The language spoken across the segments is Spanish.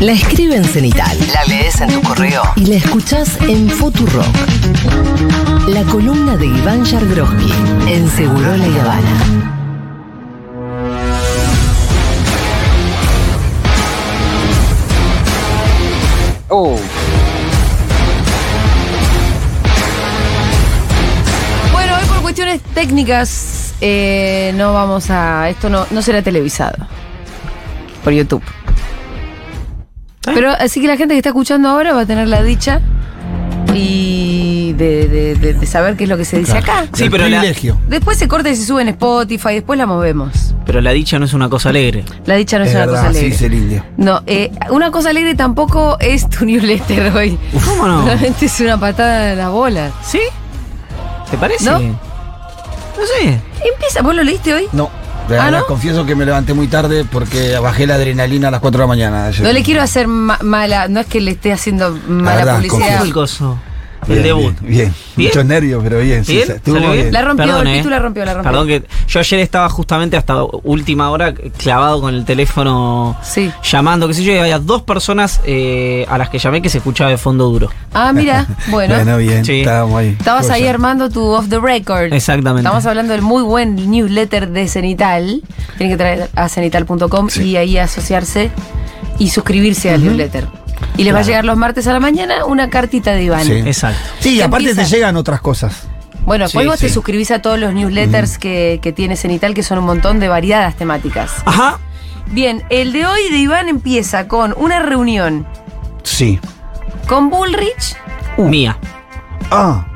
La escribe en Cenital, la lees en tu correo y la escuchás en Futurock. La columna de Iván Yargroski en Segurola y Habana. Oh, Bueno, hoy por cuestiones técnicas eh, no vamos a. Esto no, no será televisado. Por YouTube. Pero así que la gente que está escuchando ahora va a tener la dicha y de, de- de- de saber qué es lo que se dice acá. Sí, pero la, privilegio. Después se corta y se sube en Spotify, después la movemos. pero la dicha no es una cosa alegre. La dicha no es, es una verdad, cosa sí, alegre. dice el indio. No, eh, una cosa alegre tampoco es tu newsletter hoy. ¿Cómo no? Realmente es una patada en las bolas. ¿Sí? ¿Te parece? ¿No? No sé. Empieza, ¿vos lo leíste hoy? No. De ¿Ah, no? confieso que me levanté muy tarde porque bajé la adrenalina a las 4 de la mañana. ayer. No le quiero hacer ma- mala, no es que le esté haciendo mala verdad, publicidad. ¿Cómo fue el coso? Bien, el debut. Bien, bien. ¿Bien? Muchos nervios, pero bien. sí, ¿Bien? se- estuvo ¿Salió bien. bien? La rompió, Perdón, el eh. Pitu la rompió, la rompió. Perdón que yo ayer estaba justamente hasta última hora clavado con el teléfono Sí. llamando, qué sé yo, y había dos personas eh, a las que llamé que se escuchaba de fondo duro. Ah, mira, bueno. Bueno, bien. Sí. Estábamos ahí. Estabas ahí armando tu off the record. Exactamente. Estamos hablando del muy buen newsletter de Cenital. Tienen que traer a cenital.com Sí. y ahí asociarse y suscribirse al newsletter. Y les va a llegar los martes a la mañana una cartita de Iván. Sí. Exacto. Sí, ¿Qué aparte empieza? te llegan otras cosas. Bueno, después Sí, vos te suscribís a todos los newsletters que, que tiene Cenital, que son un montón de variadas temáticas. Ajá. Bien, el de hoy de Iván empieza con una reunión Sí. con Bullrich. Mía. Ah,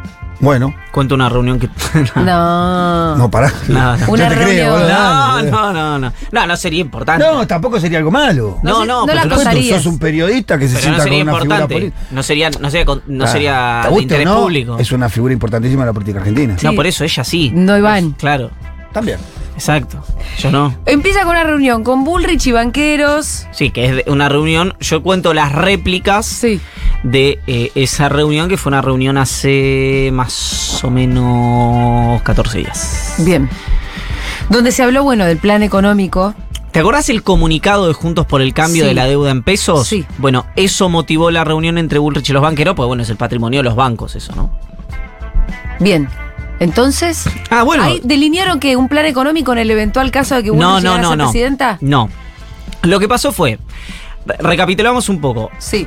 bueno. Cuento una reunión que. No. No, pará. No, no. Una te creo, reunión. boludo, No, no, no, no. No, no sería importante. No, tampoco sería algo malo. No No, no, no pero la no- sos un periodista que se Pero no sienta sería con una figura importante. política. No sería, no sería, no sería ¿te de interés no? público. Es una figura importantísima de la política argentina. Sí. No, por eso ella sí. No, Iván. Claro, También. exacto. Yo no. Empieza con una reunión con Bullrich y banqueros. Sí, que es una reunión. Yo cuento las réplicas Sí. De eh, esa reunión, que fue una reunión hace más o menos 14 días. Bien. Donde se habló, bueno, del plan económico. ¿Te acordás el comunicado de Juntos por el Cambio Sí. de la deuda en pesos? Sí. Bueno, eso motivó la reunión entre Bullrich y los banqueros, pues bueno, es el patrimonio de los bancos, eso, ¿no? Bien. Entonces, Ah, bueno. ahí delinearon que un plan económico en el eventual caso de que Bullrich No, no, a no, ser no. presidenta. No. Lo que pasó fue, re- recapitulamos un poco. Sí.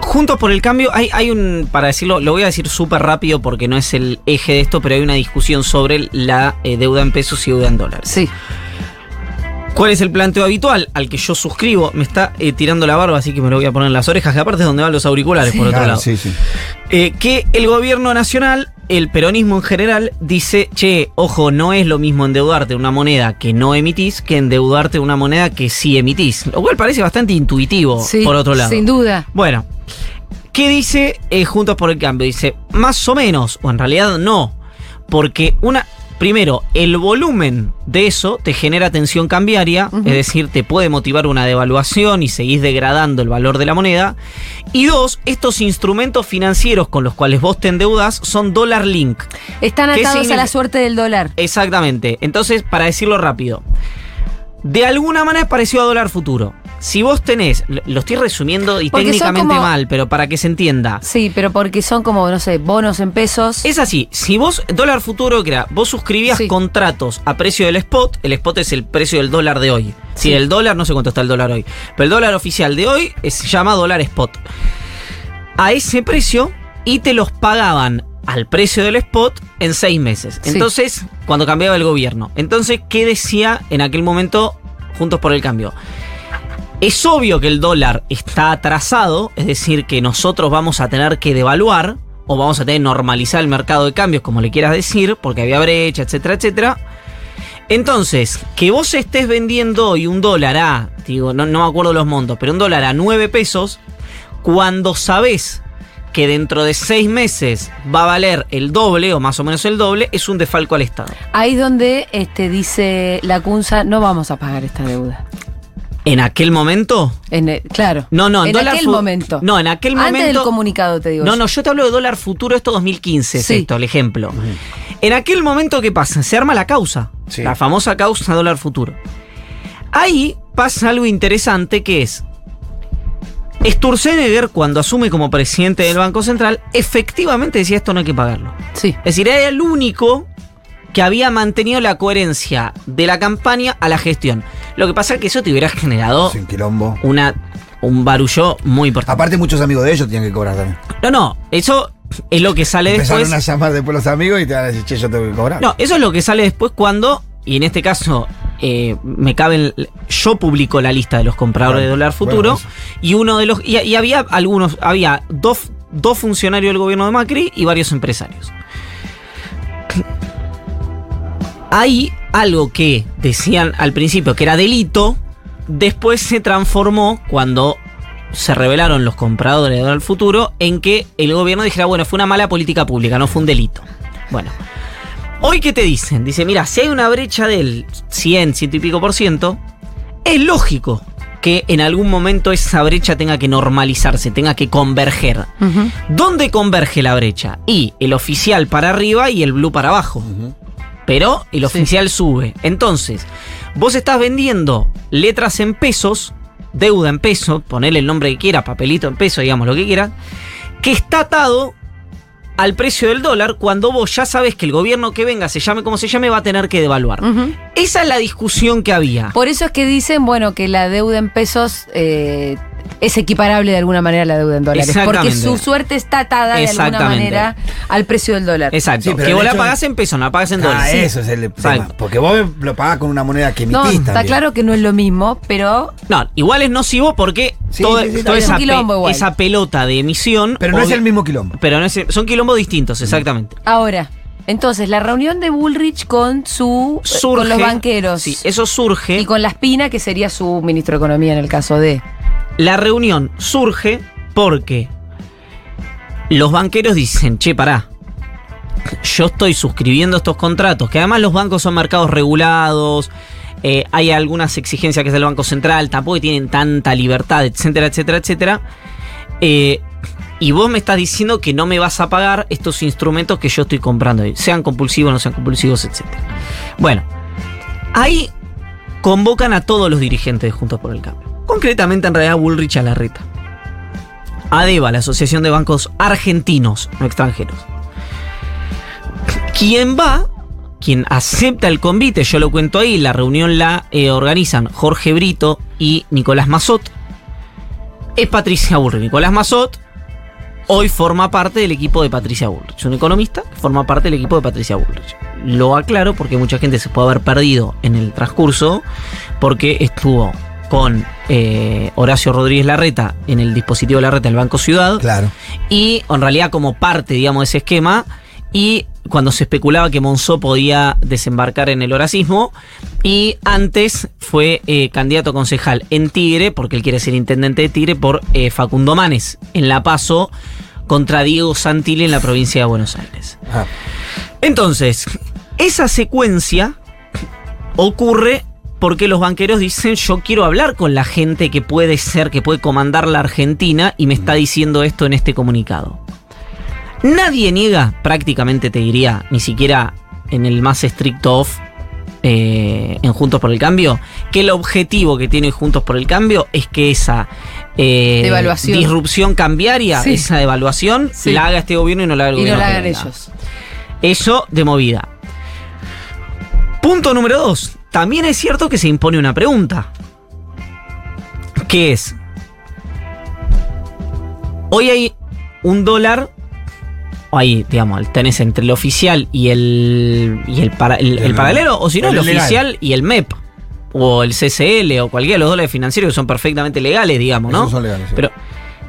Juntos por el cambio, hay, hay un, para decirlo, lo voy a decir súper rápido porque no es el eje de esto, pero hay una discusión sobre la eh, deuda en pesos y deuda en dólares. Sí. ¿Cuál es el planteo habitual al que yo suscribo? Me está eh, tirando la barba, así que me lo voy a poner en las orejas, que aparte es donde van los auriculares, por otro Claro, lado. sí, sí. Eh, que el gobierno nacional, el peronismo en general, dice, che, ojo, no es lo mismo endeudarte una moneda que no emitís que endeudarte una moneda que sí emitís. Lo cual parece bastante intuitivo, Sí. por otro lado. Sin duda. Bueno, ¿qué dice eh, Juntos por el Cambio? Dice, más o menos, o en realidad no, porque una... Primero, el volumen de eso te genera tensión cambiaria, es decir, te puede motivar una devaluación y seguís degradando el valor de la moneda. Y dos, estos instrumentos financieros con los cuales vos te endeudas son dólar link. Están ¿Qué atados a la suerte del dólar. Exactamente. Entonces, para decirlo rápido, de alguna manera es parecido a dólar futuro. Si vos tenés, lo estoy resumiendo y Porque técnicamente como- mal, pero para que se entienda. Sí, pero porque son como, no sé, bonos en pesos. Es así, si vos, dólar futuro, que era, vos suscribías Sí. contratos a precio del spot, el spot es el precio del dólar de hoy. Si Sí. el dólar, no sé cuánto está el dólar hoy, pero el dólar oficial de hoy es- se llama dólar spot. A ese precio y te los pagaban al precio del spot en seis meses. Sí. Entonces, cuando cambiaba el gobierno. Entonces, ¿qué decía en aquel momento Juntos por el Cambio? Es obvio que el dólar está atrasado, es decir, que nosotros vamos a tener que devaluar o vamos a tener que normalizar el mercado de cambios, como le quieras decir, porque había brecha, etcétera, etcétera. Entonces, que vos estés vendiendo hoy un dólar a, digo, no, no me acuerdo los montos, pero un dólar a 9 pesos, cuando sabés que dentro de 6 meses va a valer el doble o más o menos el doble, es un defalco al Estado. Ahí donde este, dice la CUNSA, no vamos a pagar esta deuda. En aquel momento, En el- claro. No, no, en aquel momento. No, en aquel Antes momento. del comunicado, te digo. No, yo. no, yo te hablo de dólar futuro, esto 2015, es Sí. esto, el ejemplo. En aquel momento, ¿qué pasa? Se arma la causa. Sí. La famosa causa dólar futuro. Ahí pasa algo interesante que es. Sturzenegger, cuando asume como presidente del Banco Central, efectivamente decía esto no hay que pagarlo. Sí. Es decir, era el único que había mantenido la coherencia de la campaña a la gestión. Lo que pasa es que eso te hubiera generado Sin quilombo. una, un barullo muy importante. Aparte, muchos amigos de ellos tienen que cobrar también. No, no, eso es lo que sale Empezaron después. a llamar después los amigos y te van a decir, che, yo tengo que cobrar. No, eso es lo que sale después cuando, y en este caso eh, me caben, yo publico la lista de los compradores Bueno, de dólar futuro bueno, y uno de los, y, y había algunos, había dos, dos funcionarios del gobierno de Macri y varios empresarios. Hay algo que decían al principio que era delito, después se transformó cuando se revelaron los compradores de dólar futuro en que el gobierno dijera, bueno, fue una mala política pública, no fue un delito. Bueno, hoy qué te dicen, dice, mira, si hay una brecha del 100, 100 y pico por ciento, es lógico que en algún momento esa brecha tenga que normalizarse, tenga que converger. ¿Dónde converge la brecha? Y el oficial para arriba y el blue para abajo. Pero el oficial sube. Entonces, vos estás vendiendo letras en pesos, deuda en pesos, ponele el nombre que quiera, papelito en peso, digamos lo que quiera, que está atado al precio del dólar cuando vos ya sabes que el gobierno que venga, se llame como se llame, va a tener que devaluar. Esa es la discusión que había. Por eso es que dicen, bueno, que la deuda en pesos eh, es equiparable de alguna manera a la deuda en dólares. Porque su suerte está atada de alguna manera al precio del dólar. Exacto. Sí, pero que vos la pagás en pesos, no la pagás en Ah, dólares. Sí. eso es el tema. Exacto. Porque vos lo pagás con una moneda que No, emitís está también. claro que no es lo mismo, pero No, igual es nocivo porque Sí, toda, sí, sí, toda está esa, pe- esa pelota de emisión. Pero no es el mismo quilombo. Pero no es- son quilombos distintos, exactamente. ahora. Entonces, la reunión de Bullrich con su eh, Surge. con los banqueros Sí, eso surge. y con la Espina, que sería su ministro de Economía en el caso de. La reunión surge porque los banqueros dicen, che, pará. Yo estoy suscribiendo estos contratos, que además los bancos son mercados regulados, eh, hay algunas exigencias que es el Banco Central, tampoco tienen tanta libertad, etcétera, etcétera, etcétera. Eh, y vos me estás diciendo que no me vas a pagar estos instrumentos que yo estoy comprando, sean compulsivos, no sean compulsivos, etcétera. Bueno, ahí convocan a todos los dirigentes de Juntos por el Cambio. Concretamente, en realidad, Bullrich a la reta. ADEBA, la Asociación de Bancos Argentinos, no extranjeros. Quien va, quien acepta el convite, yo lo cuento ahí, la reunión la eh, organizan Jorge Brito y Nicolás Mazot, es Patricia Bullrich. Nicolás Mazot hoy forma parte del equipo de Patricia Bullrich. Un economista que forma parte del equipo de Patricia Bullrich. Lo aclaro porque mucha gente se puede haber perdido en el transcurso porque estuvo con eh, Horacio Rodríguez Larreta en el dispositivo Larreta del Banco Ciudad Claro. y en realidad como parte, digamos, de ese esquema, y cuando se especulaba que Monzó podía desembarcar en el horacismo, y antes fue eh, candidato a concejal en Tigre, porque él quiere ser intendente de Tigre, por eh, Facundo Manes, en La Paso, contra Diego Santilli en la provincia de Buenos Aires. Ah, Entonces, esa secuencia ocurre porque los banqueros dicen yo quiero hablar con la gente que puede ser, que puede comandar la Argentina y me está diciendo esto en este comunicado. Nadie niega, prácticamente te diría, ni siquiera en el más estricto off, eh, en Juntos por el Cambio, que el objetivo que tiene Juntos por el Cambio es que esa eh, disrupción cambiaria, Sí. esa devaluación, Sí. la haga este gobierno y no la haga el Y no gobierno. la hagan ellos. Eso de movida. Punto número dos. También es cierto que se impone una pregunta. Que es. Hoy hay un dólar. Ahí, digamos, tenés entre el oficial y el. y el, para- el- el El- paralelo. O si no, el, oficial y el MEP. O el CCL o cualquiera de los dólares financieros que son perfectamente legales, digamos, ¿no? Esos son legales, sí. Pero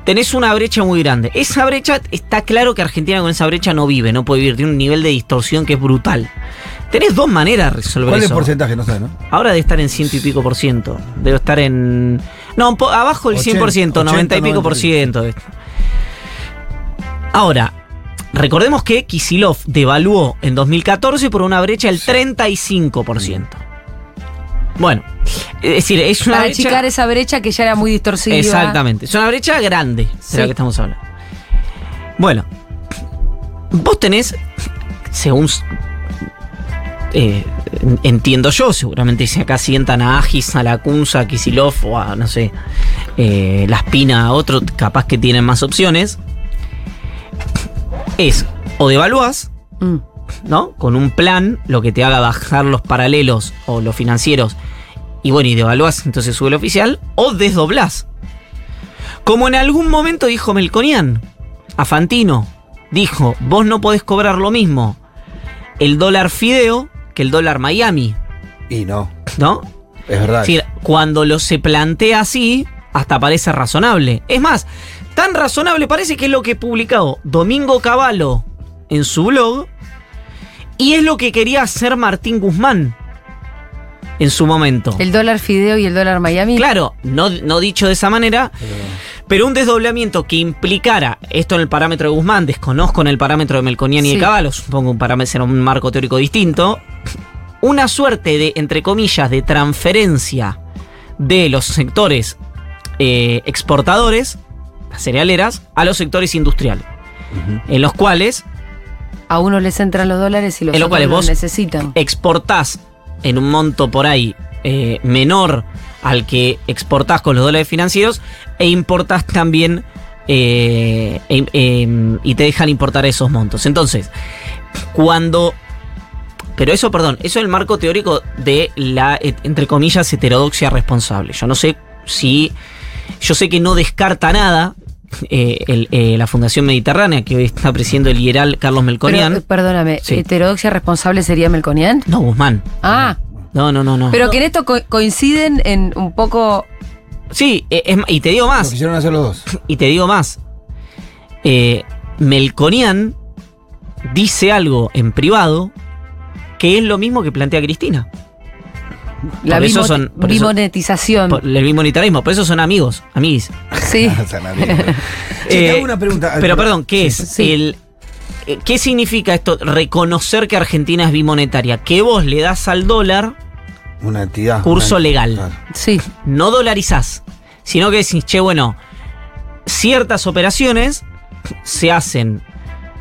tenés una brecha muy grande. Esa brecha, está claro que Argentina con esa brecha no vive, no puede vivir, tiene un nivel de distorsión que es brutal. Tenés dos maneras de resolver ¿Cuál es el eso. porcentaje? No sé, ¿no? Ahora debe estar en ciento y pico por ciento. Debe estar en. No, un po- abajo del 100 por ciento, 80, 90 y pico por 90. ciento. Ahora, recordemos que Kisilov devaluó en 2014 por una brecha del 35 por ciento. Bueno, es decir, es una Para brecha. achicar esa brecha que ya era muy distorsiva. Exactamente. Es una brecha grande de Sí. la que estamos hablando. Bueno, vos tenés, según eh, entiendo yo, seguramente si acá sientan a Agis, a la Kunza, a Kisilov o a, no sé, eh, la Espina, a otro, capaz que tienen más opciones, es o devaluás, Mm. ¿no? Con un plan, lo que te haga bajar los paralelos o los financieros, y bueno, y devaluás, entonces sube el oficial, o desdoblás. Como en algún momento dijo Melconian, a Fantino, dijo, vos no podés cobrar lo mismo el dólar fideo que el dólar Miami, Y no, ¿no? es verdad. Es decir, cuando lo se plantea así, hasta parece razonable. Es más, tan razonable parece que es lo que publicado Domingo Cavallo en su blog y es lo que quería hacer Martín Guzmán en su momento. El dólar fideo y el dólar Miami. Claro, no, no dicho de esa manera, pero un desdoblamiento que implicara esto en el parámetro de Guzmán, desconozco en el parámetro de Melconian y Sí. de Caballo, supongo un parámetro será un marco teórico distinto, una suerte de, entre comillas, de transferencia de los sectores eh, exportadores, las cerealeras, a los sectores industriales, en los cuales A unos les entran los dólares y los En lo otros cual los vos- necesitan. exportás en un monto por ahí eh, menor al que exportás con los dólares financieros e importás también eh, em- em, y te dejan importar esos montos. Entonces, cuando... Pero eso, perdón, eso es el marco teórico de la, entre comillas, heterodoxia responsable. Yo no sé si... Yo sé que no descarta nada eh, el- eh, la Fundación Mediterránea, que hoy está presidiendo el liberal Carlos Melconian. perdóname, Sí. ¿heterodoxia responsable sería Melconian? no, Guzmán. Ah, No, no, no, no. pero que en esto co- coinciden en un poco. Sí, eh, es ma- y te digo Lo más, quisieron hacer los dos. y te digo más. Eh, Melconian dice algo en privado que es lo mismo que plantea Cristina. La Por eso bimo- son- por eso- bimonetización. Por el monetarismo, por eso son amigos, amiguis. sí. Che, te Eh, hago una pregunta. Pero perdón, ¿qué es? sí. El, ¿Qué significa esto? Reconocer que Argentina es bimonetaria. Que vos le das al dólar, Una entidad. Curso una- legal. Claro. Sí. no dolarizás, sino que decís, che, bueno, ciertas operaciones se hacen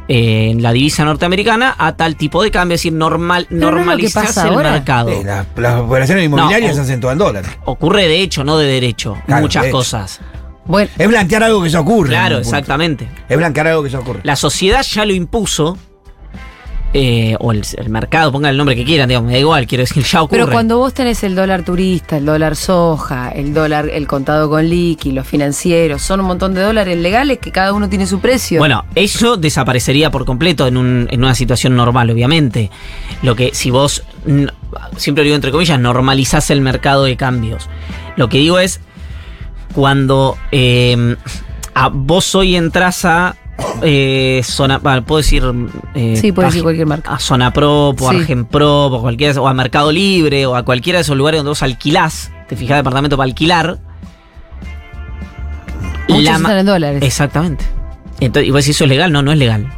eh, en la divisa norteamericana a tal tipo de cambio, es decir, normal, no el ahora. mercado. Eh, las, las operaciones inmobiliarias o- se hacen todo en dólares. Ocurre de hecho, no de derecho, Claro, muchas de hecho. Bueno, Es blanquear algo que ya ocurre. Claro, exactamente. Es blanquear algo que ya ocurre. La sociedad ya lo impuso, eh, o el, el mercado, pongan el nombre que quieran, digamos, me da igual, quiero decir, ya ocurre. pero cuando vos tenés el dólar turista, el dólar soja, el dólar, el contado con liqui, los financieros, son un montón de dólares legales que cada uno tiene su precio. Bueno, eso desaparecería por completo en, un- en una situación normal, obviamente. Lo que, si vos, siempre lo digo entre comillas, normalizás el mercado de cambios. Lo que digo es, cuando eh, a vos hoy entras a eh, zona, puedo decir... eh, Sí, puedes decir cualquier marca. A Zona Pro, o Sí. Argenpro, o cualquiera, o a Mercado Libre, o a cualquiera de esos lugares donde vos alquilás, te fijás departamento para alquilar. Muchos la ma- están en dólares. Exactamente. Entonces, y vos decís, ¿eso es legal? No, no es legal.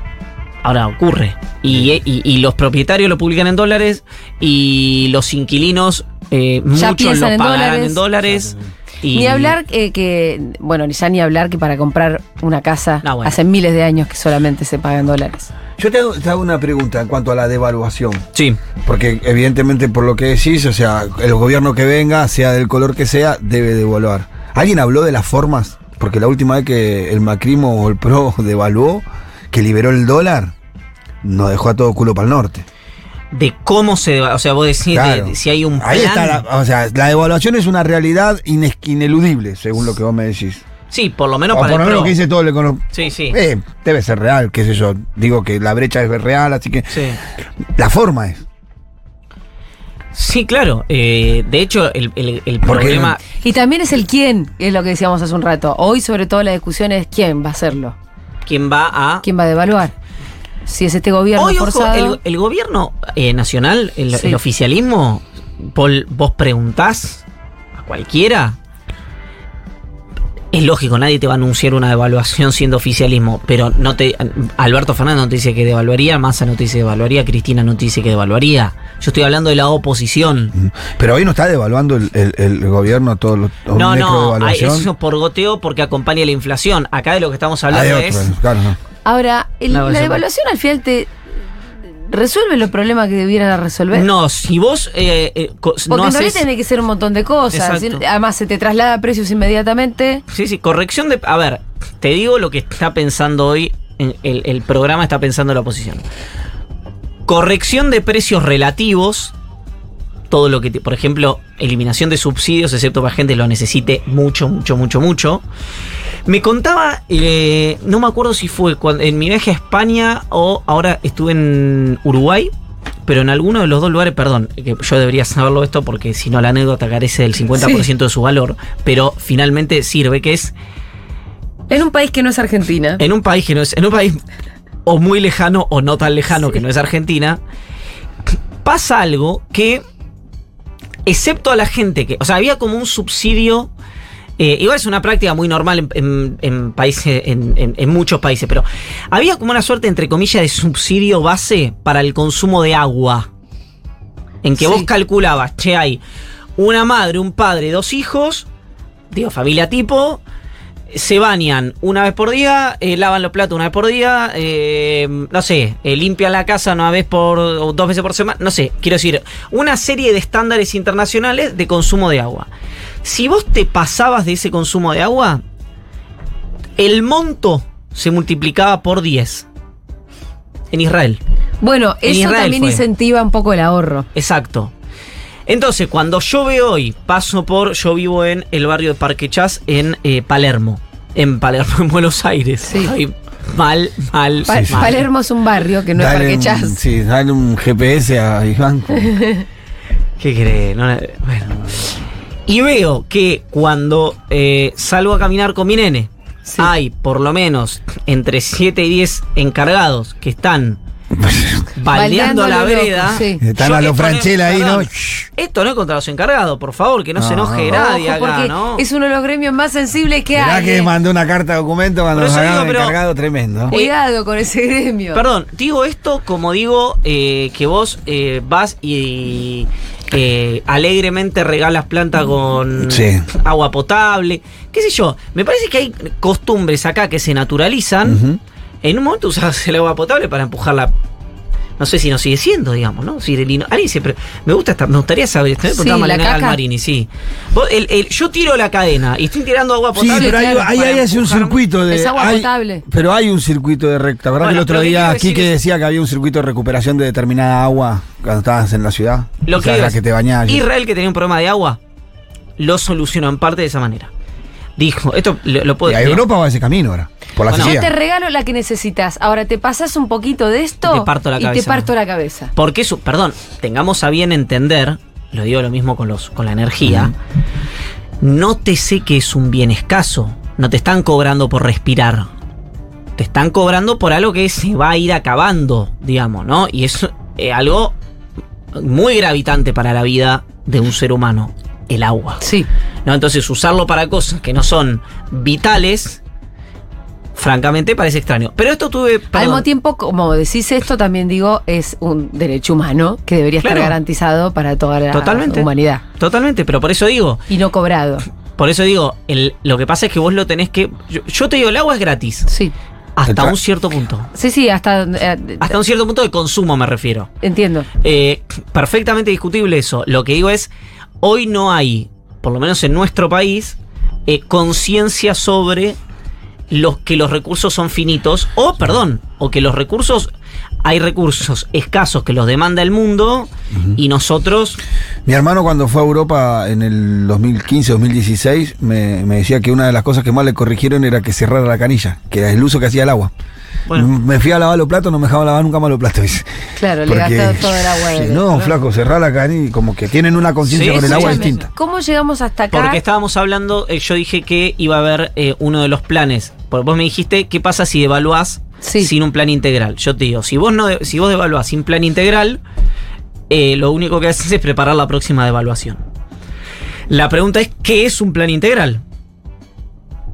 Ahora ocurre. Y, y- y los propietarios lo publican en dólares y los inquilinos, eh, muchos lo en pagarán dólares. en dólares. Y- Ni hablar eh, que, bueno, ya ni hablar que para comprar una casa bueno. hace miles de años que solamente se paga en dólares. Yo te hago, te hago una pregunta en cuanto a la devaluación. Sí. Porque evidentemente por lo que decís, o sea, el gobierno que venga, sea del color que sea, debe devaluar. ¿Alguien habló de las formas? Porque la última vez que el Macrimo o el PRO devaluó, que liberó el dólar, nos dejó a todo culo para el norte. De cómo se. O sea, vos decís de- Claro. de si hay un plan. Ahí está, la, o sea, la devaluación es una realidad ines- ineludible, según lo que vos me decís. Sí, por lo menos o para por lo el menos que dice todo el economista. Sí, sí. Eh, debe ser real, qué sé yo. Digo que la brecha es real, así que Sí. la forma es. Sí, claro. Eh, de hecho, el, el- el problema. Y también es el quién, es lo que decíamos hace un rato. Hoy, sobre todo, la discusión es quién va a hacerlo. ¿Quién va a.? ¿Quién va a devaluar? Si es este gobierno Hoy, ojo, forzado. el, el gobierno eh, nacional, el, Sí. el oficialismo, Paul, vos preguntás a cualquiera. Es lógico, nadie te va a anunciar una devaluación siendo oficialismo, pero no te Alberto Fernández no te dice que devaluaría, Massa no te dice que devaluaría, Cristina no te dice que devaluaría. Yo estoy hablando de la oposición. Pero hoy no está devaluando el, el- el gobierno todo lo todo No, no, evaluación. eso es por goteo porque acompaña la inflación. Acá de lo que estamos Ah, hablando otro, es... claro, no. Ahora, el- la devaluación al final te, resuelve los problemas que debieran resolver. No, si vos eh, eh, Porque no en realidad haces... tiene que ser un montón de cosas. Exacto. Además, se te traslada a precios inmediatamente. Sí, sí, corrección de... A ver, te digo lo que está pensando hoy, en- el, el programa está pensando la oposición. Corrección de precios relativos, todo lo que, te- por ejemplo, eliminación de subsidios, excepto para gente que lo necesite mucho, mucho, mucho, mucho. Me contaba, eh, no me acuerdo si fue cuando, en mi viaje a España o ahora estuve en Uruguay, pero en alguno de los dos lugares, perdón, que yo debería saberlo esto porque si no la anécdota carece del 50% de su valor, pero finalmente sirve, que es En un país que no es Argentina. en un país que no es, en un país o muy lejano o no tan lejano que no es Argentina, pasa algo que, excepto a la gente que, o sea, había como un subsidio. eh, igual es una práctica muy normal en, en- en países, en, muchos países, pero había como una suerte, entre comillas, de subsidio base para el consumo de agua. En que Sí. vos calculabas, che, hay una madre, un padre, dos hijos, digo, familia tipo, se bañan una vez por día, eh, lavan los platos una vez por día, eh, no sé, eh, limpian la casa una vez por o dos veces por semana, no sé, quiero decir, una serie de estándares internacionales de consumo de agua. Si vos te pasabas de ese consumo de agua, el monto se multiplicaba por 10 en Israel. Bueno, En eso Israel también fue. incentiva un poco el ahorro. Exacto. Entonces, cuando yo veo hoy, paso por, yo vivo en el barrio de Parque Chas, en eh, Palermo. En Palermo, en Buenos Aires. Sí. Estoy mal, mal, Pa- mal. Palermo es un barrio que no Dale es Parque Chas. Sí, dale un GPS a Iván. ¿Qué crees? No, bueno. Y veo que cuando eh, salgo a caminar con mi nene, Sí. hay por lo menos entre 7 y 10 encargados que están baldeando la vereda. sí. Están Yo a los Franchella ahí, ¿no? Esto no es contra los encargados, por favor, que no, se No, enoje no. nadie Ojo, acá, porque ¿no? es uno de los gremios más sensibles que hay. que eh. mandó una carta de documento cuando nos digo, pero- encargado tremendo. Cuidado con ese gremio. Perdón, digo esto como digo eh, que vos eh, vas y eh, alegremente regalas planta con Sí. agua potable, qué sé yo. Me parece que hay costumbres acá que se naturalizan. En un momento usabas el agua potable para empujarla. No sé si no sigue siendo, digamos, ¿no? Si el hino- alguien siempre. Me gusta estar, me gustaría saber. esto, me Sí, la. Galmarini, sí. Vos, el- el- yo tiro la cadena y estoy tirando agua Sí, potable. pero hay, claro, hace un circuito de. Es agua hay- potable. Pero hay un circuito de recta. ¿Verdad Bueno, que el otro día quiero aquí decir que es- decía que había un circuito de recuperación de determinada agua cuando estabas en la ciudad? Lo O que, sea, la que te bañabas. Israel, que tenía un problema de agua, lo solucionó en parte de esa manera. Dijo, esto lo, lo puedo Y a Europa va ese camino ahora. Por la Bueno, Yo te regalo la que necesitas. Ahora te pasas un poquito de esto Y te parto la y cabeza. te parto la cabeza. Porque eso, perdón, tengamos a bien entender, lo digo lo mismo con, los, con la energía, no te sé que es un bien escaso. No te están cobrando por respirar. Te están cobrando por algo que se va a ir acabando, digamos, ¿no? Y es eh, algo muy gravitante para la vida de un ser humano, el agua. Sí. ¿No? Entonces usarlo para cosas que no son vitales, francamente parece extraño. Pero esto tuve... Al perdón, mismo tiempo, como decís esto, también digo, es un derecho humano que debería estar garantizado para toda la Totalmente. humanidad. Totalmente, pero por eso digo, Y no cobrado. por eso digo, el- lo que pasa es que vos lo tenés que... Yo, yo te digo, el agua es gratis, Sí. hasta un cierto punto. Sí, sí, hasta. eh, Hasta un cierto punto de consumo me refiero. Entiendo. Eh, perfectamente discutible eso. Lo que digo es, hoy no hay, por lo menos en nuestro país, eh, conciencia sobre los que los recursos son finitos, o perdón, o que los recursos, hay recursos escasos que los demanda el mundo y nosotros, Mi hermano cuando fue a Europa en el 2015-2016 me, me decía que una de las cosas que más le corrigieron era que cerrara la canilla, que era el uso que hacía el agua. Bueno, Me fui a lavar los platos, no me dejaba lavar nunca más los platos. dice. Claro, le Porque- gastado todo el agua Sí, de. No, flaco, cerrar la canilla y como que tienen una conciencia Sí, con el sí, agua distinta. ¿Cómo llegamos hasta acá? porque estábamos hablando, eh, yo dije que iba a haber eh, uno de los planes, porque vos me dijiste, ¿qué pasa si devaluás Sí. sin un plan integral? Yo te digo, si vos, no, si vos devaluás sin plan integral, eh, lo único que haces es preparar la próxima devaluación. La pregunta es, ¿qué es un plan integral?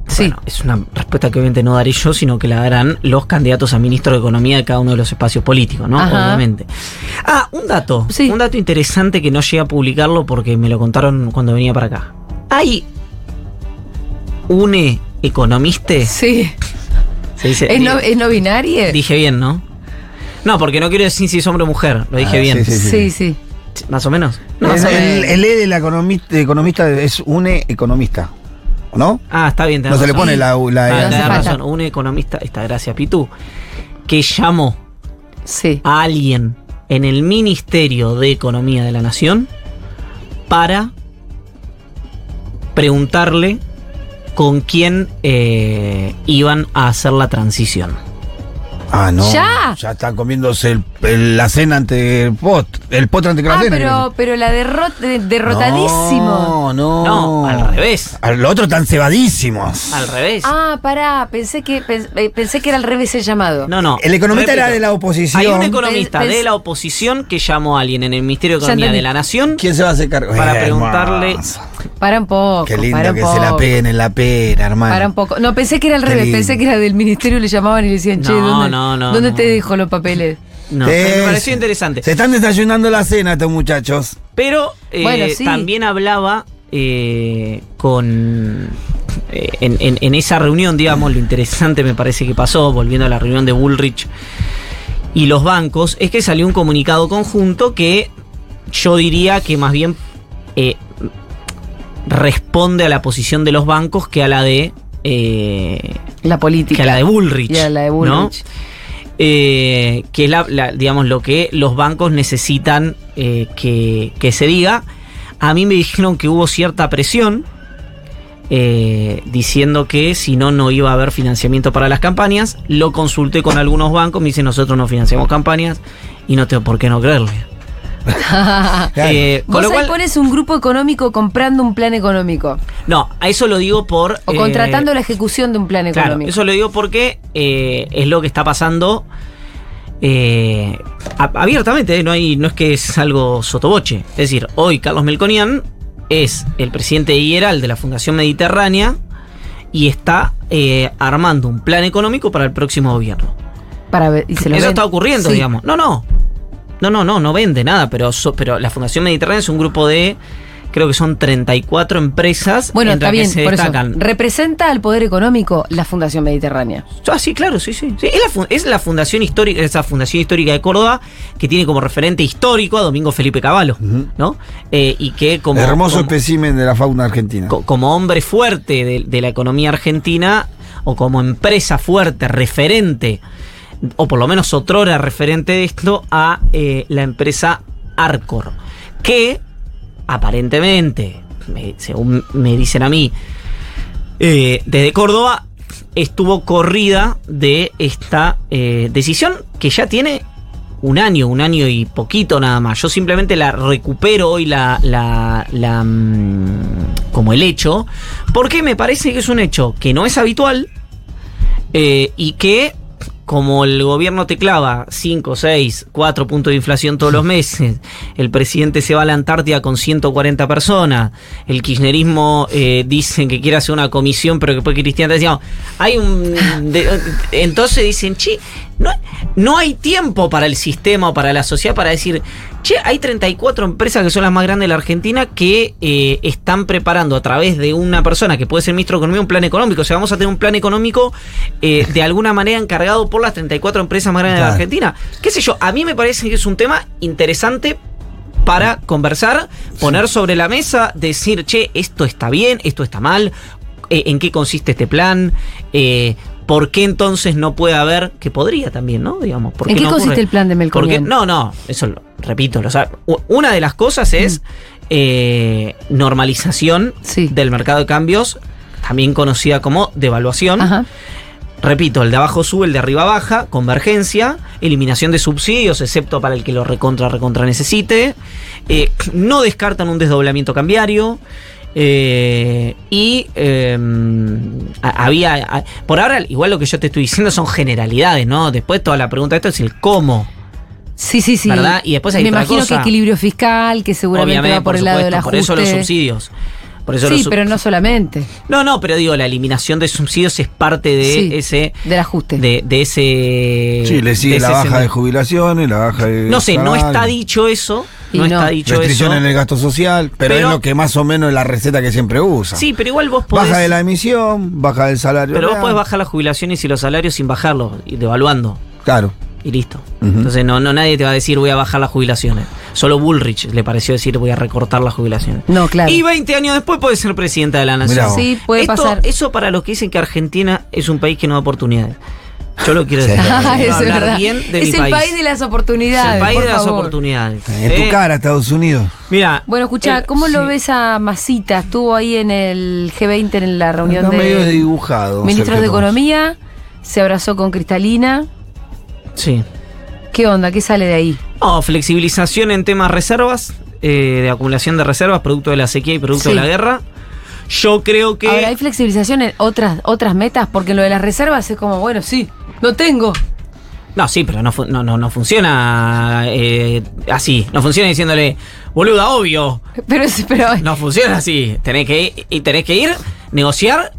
Sí. Bueno, es una respuesta que obviamente no daré yo, sino que la darán los candidatos a ministro de Economía de cada uno de los espacios políticos, ¿no? Ajá. Obviamente. Ah, un dato. Sí. Un dato interesante que no llegué a publicarlo porque me lo contaron cuando venía para acá. Hay une economiste. Sí. Se dice, ¿Es no, es no binario? Dije bien, ¿no? No, porque no quiero decir si es hombre o mujer, lo dije Ah, bien. sí, sí, Sí, sí. Más o menos. El, E del economista, economista es un economista, ¿no? Ah, está bien. No se le pone la, la Ah, hace falta. razón. Un economista, esta gracia, Pitu, que llamó Sí. a alguien en el Ministerio de Economía de la Nación para preguntarle con quién eh, iban a hacer la transición. Ah, no. ¿Ya? Ya están comiéndose el- el- la cena ante el pot. El pot ante la Ah, cena. pero, pero la derrota, de- derrotadísimo. No, no. No, al revés. A Los otros están cebadísimos. Al revés. Ah, pará, pensé que, pens- eh, pensé que era al revés el llamado. No, no. El economista Repito, era de la oposición. Hay un economista Pens- de la oposición que llamó a alguien en el Ministerio de Economía de la Nación ¿Quién se va a hacer cargo? para Eh, preguntarle. Para un poco. Qué lindo para un que poco. se la peguen en la pera, hermano. Para un poco. No, pensé que era al Qué revés. lindo. Pensé que era del ministerio, le llamaban y le decían, che, No, ¿dónde, no, no, ¿dónde no. te dejo los papeles? No, Es- me pareció interesante. Se están desayunando la cena estos muchachos. Pero eh, Bueno, sí. también hablaba eh, con. eh, en, en- en esa reunión, digamos, lo interesante me parece que pasó, volviendo a la reunión de Bullrich y los bancos, es que salió un comunicado conjunto que yo diría que más bien eh, responde a la posición de los bancos que a la de. eh, La política. que a la de Bullrich. Y a la de ¿no? Bullrich. Eh, que es la, la- digamos lo que los bancos necesitan eh, que, que se diga. A mí me dijeron que hubo cierta presión eh, diciendo que si no no iba a haber financiamiento para las campañas. Lo consulté con algunos bancos, me dicen nosotros no financiamos campañas y no tengo por qué no creerle. Eh, con Vos lo ahí cual, pones un grupo económico comprando un plan económico. no, a eso lo digo por O eh, contratando la ejecución de un plan Claro, económico. eso lo digo porque eh, es lo que está pasando eh, abiertamente, eh, no, hay, no es que es algo sotoboche. Es decir, hoy Carlos Melconian es el presidente de IERAL de la Fundación Mediterránea y está eh, armando un plan económico para el próximo gobierno. Para ver, y se lo Eso ven. está ocurriendo, Sí. digamos. No, no. No, no, no, no vende nada, pero, so- pero la Fundación Mediterránea es un grupo de, creo que son 34 empresas Bueno, entre está las bien, que se por eso. destacan. Representa al poder económico la Fundación Mediterránea. Ah, sí, claro, sí, sí. Sí, es, la, fu- es la fundación histórica, esa fundación histórica de Córdoba que tiene como referente histórico a Domingo Felipe Cavallo, ¿no? Eh, y que como, Hermoso como, espécimen de la fauna argentina. co- como hombre fuerte de, de la economía argentina o como empresa fuerte, referente, o por lo menos otrora referente de esto, a eh, la empresa Arcor, que aparentemente, me- según me dicen a mí, eh, desde Córdoba estuvo corrida de esta eh, decisión que ya tiene un año, un año y poquito nada más. Yo simplemente la recupero hoy la, la, la, mm, como el hecho, porque me parece que es un hecho que no es habitual y que como el gobierno te clava 5, 6, 4 puntos de inflación todos los meses, el presidente se va a la Antártida con 140 personas, el kirchnerismo eh, dicen que quiere hacer una comisión, pero que después Cristian decía, hay un... de- entonces dicen, che, no, no hay tiempo para el sistema o para la sociedad para decir, che, hay 34 empresas que son las más grandes de la Argentina que eh, están preparando a través de una persona que puede ser ministro de Economía un plan económico. O sea, vamos a tener un plan económico eh, de alguna manera encargado por las 34 empresas más grandes de la. Argentina. ¿Qué sé yo? A mí me parece que es un tema interesante para conversar, poner sobre la mesa, decir, che, esto está bien, esto está mal, eh, en qué consiste este plan, eh, por qué entonces no puede haber, que podría también, ¿no? Digamos, ¿por ¿En qué no consiste ocurre? el plan de Melconian? Porque- no, no, eso lo repito, lo sabe. Una de las cosas es eh, normalización Sí. del mercado de cambios, también conocida como devaluación. Ajá. Repito, el de abajo sube, el de arriba baja, convergencia, eliminación de subsidios, excepto para el que lo recontra, recontra necesite. Eh, no descartan un desdoblamiento cambiario. Eh, y eh, había. por ahora, igual lo que yo te estoy diciendo son generalidades, ¿no? Después toda la pregunta de esto es el cómo. Sí, sí, sí. ¿Verdad? Y después hay Me otra imagino cosa. que equilibrio fiscal, que seguramente Obviamente, va por, el lado del supuesto, ajuste. por eso los subsidios. Por eso Sí, pero no solamente No, no, pero digo, la eliminación de subsidios es parte de Sí. ese. del ajuste. De, de ese. Sí, le sigue de la baja de jubilaciones, la baja de. No sé, no está dicho eso. Y No, no. está dicho Restricción eso. en el gasto social, pero, Pero- es lo que más o menos es la receta que siempre usa. Sí, pero igual vos podés. Baja de la emisión, baja del salario. pero vos podés bajar las jubilaciones y los salarios sin bajarlos, y devaluando. Claro. y listo. Entonces no, no nadie te va a decir voy a bajar las jubilaciones. Solo Bullrich le pareció decir voy a recortar las jubilaciones. No, claro. Y 20 años después puede ser presidenta de la nación. Sí, puede Esto- pasar. Eso para los que dicen que Argentina es un país que no da oportunidades. Yo lo quiero decir. Ah, es hablar verdad. bien de es mi el país. país de las Es oportunidades. el país por de las oportunidades. En tu Eh, cara, Estados Unidos. Mira. Bueno, escucha, el- ¿cómo lo sí. ves a Masita? Estuvo ahí en el G20 en la reunión Está medio de desdibujado. ministros de Sergio Tomás. Economía, se abrazó con Cristalina. Sí. ¿Qué onda? ¿Qué sale de ahí? No, flexibilización en temas reservas, eh, de acumulación de reservas, producto de la sequía y producto Sí. de la guerra. Yo creo que. Ahora, ¿hay flexibilización en otras, otras metas? Porque lo de las reservas es como, bueno, sí, no tengo. No, sí, pero no, no, no, no funciona eh, así. No funciona diciéndole, boluda, obvio. Pero, pero No funciona así. Tenés que ir, y tenés que ir, negociar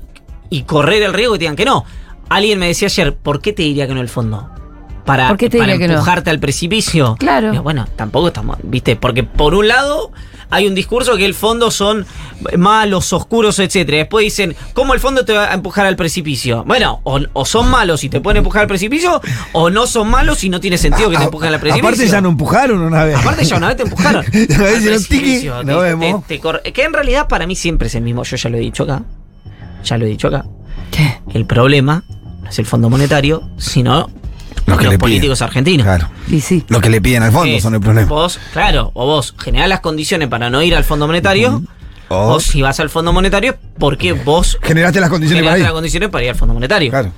y correr el riesgo que te digan que no. Alguien me decía ayer, ¿por qué te diría que no el fondo? Para, ¿Por qué te para diría que no? empujarte al precipicio. Claro. Digo, bueno, tampoco estamos, ¿viste? Porque por un lado hay un discurso que el fondo son malos, oscuros, etcétera. Después dicen, ¿cómo el fondo te va a empujar al precipicio? Bueno, o, o son malos y te pueden empujar al precipicio, o no son malos y no tiene sentido que te empujen al precipicio. Aparte ya no empujaron una vez. Aparte ya una vez te empujaron. Una vez hicieron tiki, vemos. te- te cor- que en realidad para mí siempre es el mismo. Yo ya lo he dicho acá. Ya lo he dicho acá. ¿Qué? El problema no es el Fondo Monetario, sino Los que los le políticos argentinos. Claro. Y sí. Los que le piden al fondo Es, son el problema. Vos, claro, o vos generás las condiciones para no ir al Fondo Monetario, O o si vas al Fondo Monetario, porque vos generaste las condiciones para generaste ir. las condiciones para ir al Fondo Monetario. Claro.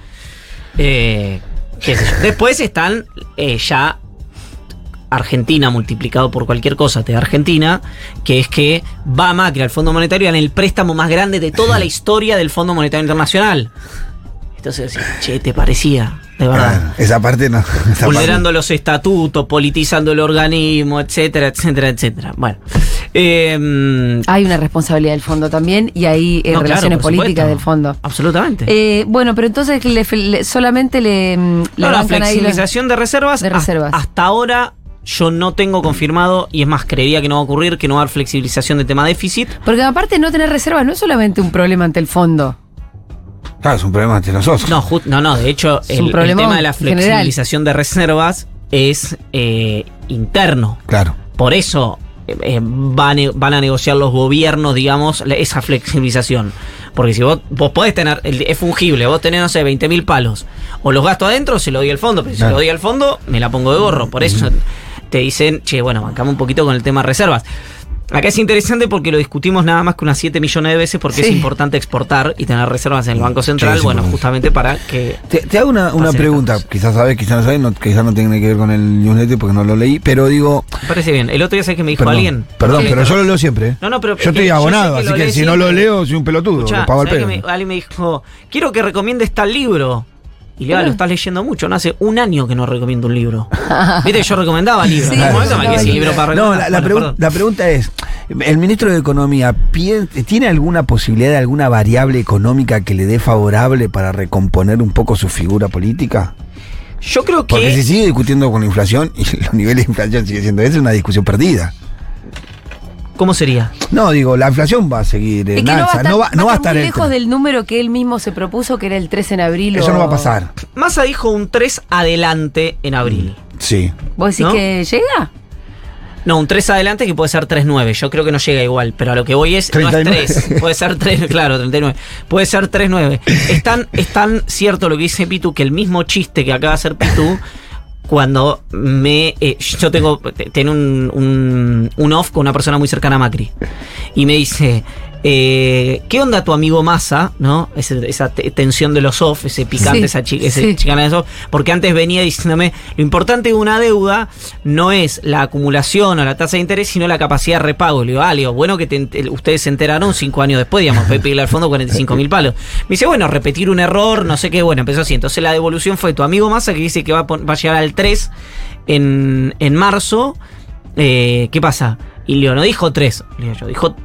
Eh, qué sé yo. Después están eh, ya Argentina multiplicado por cualquier cosa te da Argentina, que es que va Macri al Fondo Monetario en el préstamo más grande de toda la historia del Fondo Monetario Internacional. Entonces che, te parecía, de verdad. Claro, Esa parte no. esa Vulnerando los estatutos, politizando el organismo, etcétera, etcétera, etcétera. Bueno. eh, Hay una responsabilidad del fondo también y hay eh, no, relaciones políticas supuesto. del fondo. Absolutamente. Eh, bueno, pero entonces le- le- solamente le, mm, le No, la los- flexibilización de reservas. de reservas. Hasta ahora yo no tengo confirmado, y es más, creería que no va a ocurrir, que no va a haber flexibilización de tema déficit. Porque aparte no tener reservas no es solamente un problema ante el fondo. Claro, es un problema entre nosotros. No, no, no, de hecho, el, el tema de la general. flexibilización de reservas es eh, interno. Claro. Por eso eh, eh, van, a- van a negociar los gobiernos, digamos, esa flexibilización. Porque si vos, vos podés tener, el- es fungible, vos tenés, no sé, 20 mil palos. O los gasto adentro, se lo doy al fondo. Pero si Claro. lo doy al fondo, me la pongo de gorro. Por eso te dicen, che, bueno, bancamos un poquito con el tema reservas. Acá es interesante porque lo discutimos nada más que unas 7 millones de veces porque es importante exportar y tener reservas en el Banco Central, sí, bueno, justamente para que... Te, te hago una, una pregunta, quizás sabes, quizás no sabes, no, quizás no tiene que ver con el newsletter porque no lo leí, pero digo, parece bien. El otro día sé que me dijo perdón, alguien... perdón, pero yo lo leo siempre. ¿eh? No, no, pero yo estoy abonado, así que si no lo leo soy un pelotudo, Escuchá, lo pago al ¿sabés pedo. me- alguien me dijo, quiero que recomiendes tal libro. Y le digo, "Ah, lo estás leyendo mucho, no hace un año que no recomiendo un libro. Viste, yo recomendaba libros. Sí, en momento me quedé sin libro para No, la, la Bueno, pregun- perdón. la pregunta es, ¿el ministro de Economía tiene alguna posibilidad de alguna variable económica que le dé favorable para recomponer un poco su figura política? Yo creo que. Porque si sigue discutiendo con la inflación y los niveles de inflación sigue siendo esa, es una discusión perdida. ¿Cómo sería? No, digo, la inflación va a seguir Es en que no va a alza, estar, no va, no va a estar muy el lejos del número que él mismo se propuso, que era el 3 en abril. Eso o- no va a pasar. Massa dijo un 3 adelante en abril. Sí. ¿Vos decís ¿No? que llega? No, un 3 adelante que puede ser 3-9. Yo creo que no llega igual, pero a lo que voy es. 39. No es 3. Puede ser 3, claro, 39. Puede ser 3-9. Es tan, es tan cierto lo que dice Pitu que el mismo chiste que acaba de hacer Pitu. Cuando me. eh, yo tengo. te- Tengo un, un off con una persona muy cercana a Macri. Y me dice. Eh, ¿Qué onda tu amigo Massa? ¿No? Esa te- tensión de los off, ese picante, Sí, esa chi- ese sí. chicana de off. Porque antes venía diciéndome: lo importante de una deuda no es la acumulación o la tasa de interés, sino la capacidad de repago. Le digo, ah, le digo, bueno que te ustedes se enteraron cinco años después, digamos, pedirle al fondo 45 mil palos. Me dice, bueno, repetir un error, no sé qué, bueno, empezó así. Entonces la devolución fue tu amigo Massa que dice que va a, pon- va a llegar al 3 en, en marzo. Eh, ¿Qué pasa? Y Leo no dijo 3, le digo yo, dijo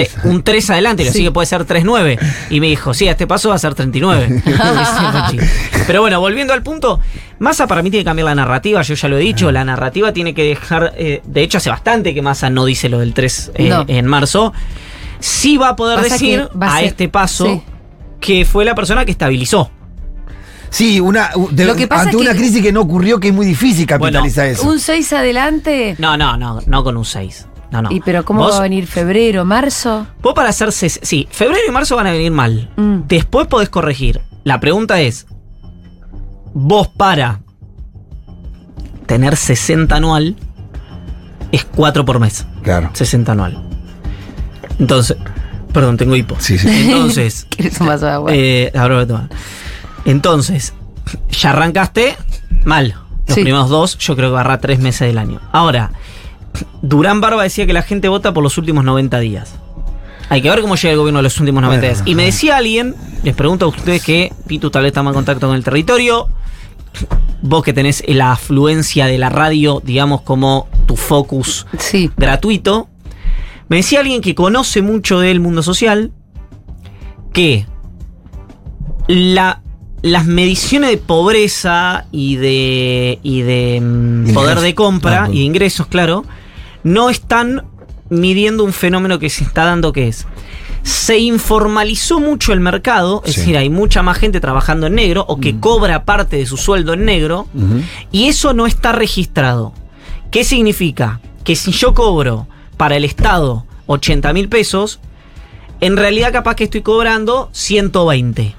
un 3 adelante, Sí. así que puede ser 3-9. Y me dijo, sí, a este paso va a ser 39. Pero bueno, volviendo al punto, Massa para mí tiene que cambiar la narrativa, yo ya lo he dicho, la narrativa tiene que dejar, eh, de hecho hace bastante que Massa no dice lo del 3 eh, No. en marzo, sí va a poder Pasa decir a a ser- este paso sí. que fue la persona que estabilizó. Sí, una, de- Lo que pasa ante es una crisis que no ocurrió, que es muy difícil capitalizar eso. Un 6 adelante. No, no, no, no con un 6. No, no. ¿Y pero cómo Vos- va a venir febrero, marzo? Vos para hacer... ses- Sí, febrero y marzo van a venir mal. Mm. Después podés corregir. La pregunta es, vos para tener 60 anual es 4 por mes. Claro. 60 anual. Entonces, perdón, tengo hipo. Sí, sí. Entonces, ¿Quieres un vaso de agua? eh, ahora voy a tomar. Entonces, ya arrancaste mal. Los Sí. primeros dos, yo creo que barra tres meses del año. Ahora, Durán Barba decía que la gente vota por los últimos 90 días. Hay que ver cómo llega el gobierno de los últimos 90 Bueno, días. Y me decía alguien, les pregunto a ustedes que Pitu tal vez está más en contacto con el territorio. Vos que tenés la afluencia de la radio, digamos, como tu focus sí. gratuito. Me decía alguien que conoce mucho del mundo social que la, las mediciones de pobreza y de, y de mm, Ingresos. poder de compra Ah, y de ingresos, claro, no están midiendo un fenómeno que se está dando que es. Se informalizó mucho el mercado, es Sí. decir, hay mucha más gente trabajando en negro o que cobra parte de su sueldo en negro. Y eso no está registrado. ¿Qué significa? Que si yo cobro para el Estado 80 mil pesos, en realidad capaz que estoy cobrando 120.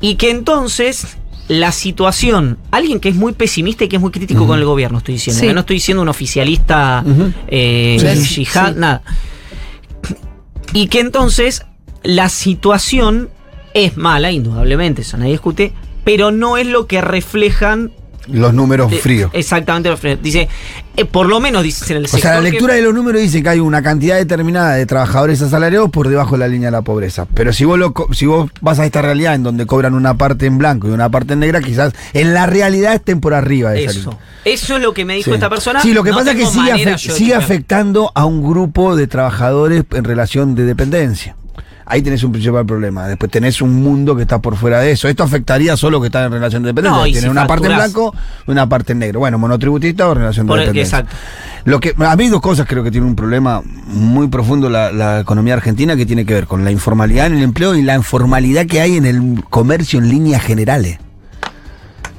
Y que entonces la situación, alguien que es muy pesimista y que es muy crítico con el gobierno, estoy diciendo, Sí. ¿eh? no estoy diciendo un oficialista eh, sí, yihad, sí. nada. Y que entonces la situación es mala, indudablemente, eso nadie discute, pero no es lo que reflejan Los números fríos. Exactamente, Alfredo. dice, eh, por lo menos dice en el O sea, la sector que- lectura de los números dice que hay una cantidad determinada de trabajadores asalariados por debajo de la línea de la pobreza. Pero si vos, lo si vos vas a esta realidad en donde cobran una parte en blanco y una parte en negra, quizás en la realidad estén por arriba de esa Eso. línea. Eso es lo que me dijo Sí. esta persona. Sí, lo que No pasa es que sigue, afe- sigue afectando a un grupo de trabajadores en relación de dependencia. Ahí tenés un principal problema. Después tenés un mundo que está por fuera de eso. Esto afectaría solo que está en relación de dependencia. No, si una parte en blanco y una parte en negro. Bueno, monotributista o relación de Por el- dependencia. exacto. Lo que, a mí dos cosas creo que tiene un problema muy profundo la, la economía argentina que tiene que ver con la informalidad en el empleo y la informalidad que hay en el comercio en líneas generales.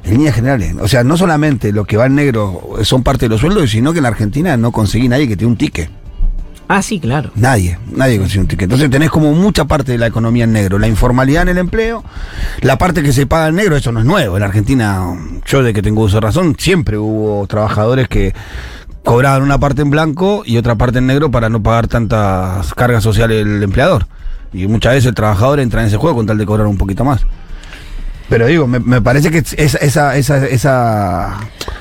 En líneas generales. O sea, no solamente lo que va en negro son parte de los sueldos, sino que en la Argentina no conseguí nadie que tenga un ticket. Ah, sí, claro. Nadie, nadie consigue un ticket. Entonces tenés como mucha parte de la economía en negro. La informalidad en el empleo, la parte que se paga en negro, eso no es nuevo. En Argentina, yo de que tengo uso de razón, siempre hubo trabajadores que cobraban una parte en blanco y otra parte en negro para no pagar tantas cargas sociales el empleador. Y muchas veces el trabajador entra en ese juego con tal de cobrar un poquito más. Pero digo, me, me parece que esa, esa, esa, esa,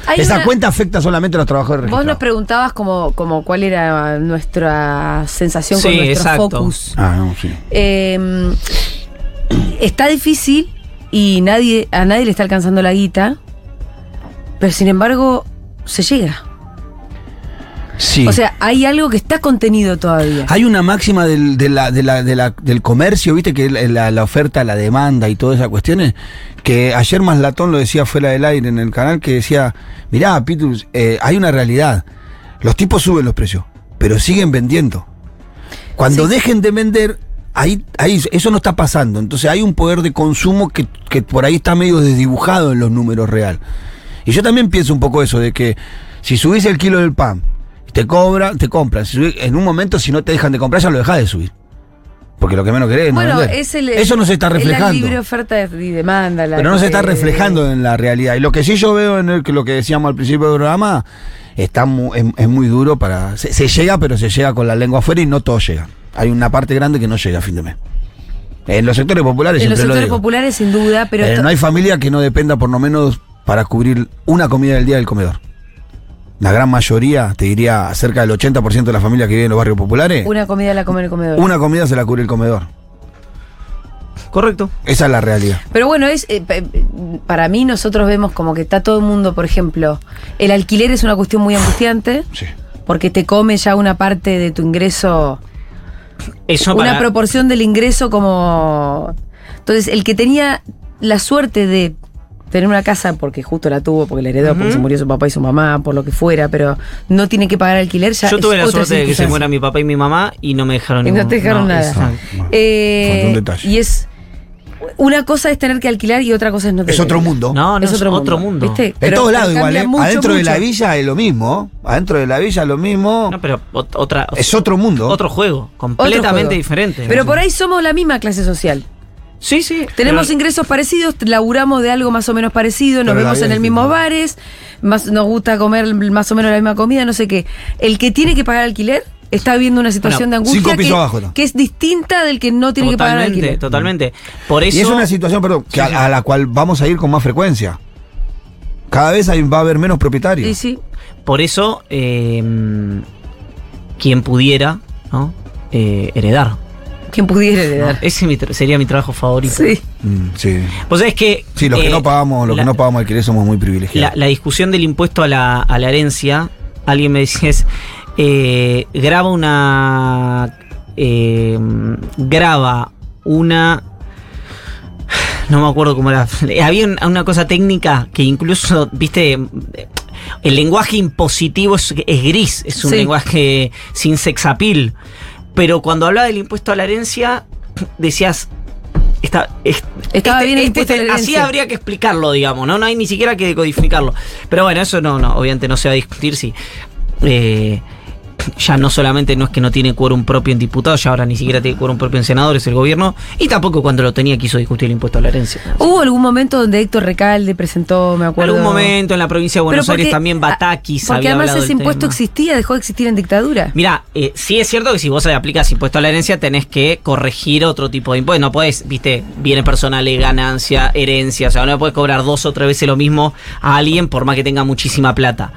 Hay esa una- cuenta afecta solamente a los trabajadores Vos nos preguntabas como, como cuál era nuestra sensación con Sí, nuestro exacto. focus. Ah, no, sí. Eh, está difícil y nadie, a nadie le está alcanzando la guita, pero sin embargo se llega. Sí. O sea, hay algo que está contenido todavía. Hay una máxima del, de la- de la- de la- del comercio, viste, que la, la- oferta, la demanda y todas esas cuestiones, que ayer más Latón lo decía fuera del aire en el canal, que decía, mirá, Pitus, eh, hay una realidad, los tipos suben los precios, pero siguen vendiendo. Cuando Sí. dejen de vender, ahí, ahí eso no está pasando. Entonces hay un poder de consumo que, que por ahí está medio desdibujado en los números real. Y yo también pienso un poco eso, de que si subís el kilo del pan, te cobran, te compran. En un momento, si no te dejan de comprar, ya lo dejás de subir. Porque lo que menos querés es no bueno, vender. es el, Eso no se está es la reflejando. libre oferta y demanda. la Pero no se está reflejando en la realidad. Y lo que sí yo veo en el, lo que decíamos al principio del programa, está mu- es, es muy duro para. Se, se llega, pero se llega con la lengua afuera y no todo llega. Hay una parte grande que no llega a fin de mes. En los sectores populares En los siempre lo sectores digo. populares, sin duda, pero Eh, no hay familia que no dependa por lo menos para cubrir una comida del día del comedor. La gran mayoría, te diría cerca del 80% de las familias que viven en los barrios populares, una, una comida la come en el comedor. comida se la cubre el comedor. Correcto. Esa es la realidad. Pero bueno, es eh, pe- para mí nosotros vemos como que está todo el mundo, por ejemplo, el alquiler es una cuestión muy angustiante Sí. porque te come ya una parte de tu ingreso, Eso una para- proporción del ingreso como... Entonces, el que tenía la suerte de tener una casa porque justo la tuvo, porque la heredó, porque se murió su papá y su mamá, por lo que fuera, pero no tiene que pagar alquiler, ya Yo tuve la suerte de que se muera mi papá y mi mamá y no me dejaron Y no te dejaron nada. exacto. Bueno, Eh, un detalle. y es una cosa es tener que alquilar y otra cosa es no tener. Es otro mundo. No, no es otro mundo. ¿viste? En Pero- todos pero lados igual, ¿eh? mucho, Adentro de la villa es lo mismo. Adentro de la villa es lo mismo. No, pero ot- otra. es otro mundo. Otro juego, Otro completamente juego. diferente. Pero por ahí somos la misma clase social. Sí, sí. Tenemos pero- ingresos parecidos, laburamos de algo más o menos parecido, nos Pero vemos en el mismo distinta. bares, más, nos gusta comer más o menos la misma comida, no sé qué. El que tiene que pagar alquiler está viviendo una situación Bueno, de angustia cinco pisos que, abajo, ¿no? que es distinta del que no tiene que pagar alquiler. totalmente. Por eso. Y es una situación, perdón, que Sí, a, sí. a la cual vamos a ir con más frecuencia. Cada vez hay- va a haber menos propietarios. Sí, sí. Por eso, eh, quien pudiera, ¿no? Eh, heredar. Quien pudiera heredar. Ese mi sería mi trabajo favorito. Sí. Mm, sí. Pues es que. Sí, los que eh, no pagamos, los la- que no pagamos alquiler somos muy privilegiados. la discusión del impuesto a la, a la herencia, alguien me decía es, eh, graba una, eh, graba una, no me acuerdo cómo era, había un- una cosa técnica que incluso, viste, el lenguaje impositivo es, es gris, es un Sí. lenguaje sin sexapil, pero cuando hablaba del impuesto a la herencia, decías... Está, Estaba bien este- este- Así habría que explicarlo, digamos, ¿no? No hay ni siquiera que decodificarlo. Pero bueno, eso no, no, obviamente no se va a discutir si. eh, ya no solamente no es que no tiene quórum propio en diputados, ya ahora ni siquiera tiene quórum propio en senadores el gobierno, y tampoco cuando lo tenía quiso discutir el impuesto a la herencia. Hubo algún momento donde Héctor Recalde presentó, me acuerdo. algún momento en la provincia de Buenos porque- Aires también Batakis Porque había además ese impuesto tema. existía, dejó de existir en dictadura. Mira, eh, sí es cierto que si vos aplicas impuesto a la herencia tenés que corregir otro tipo de impuestos. No podés, viste, bienes personales, ganancia, herencia. O sea, no podés cobrar dos o tres veces lo mismo a alguien por más que tenga muchísima plata.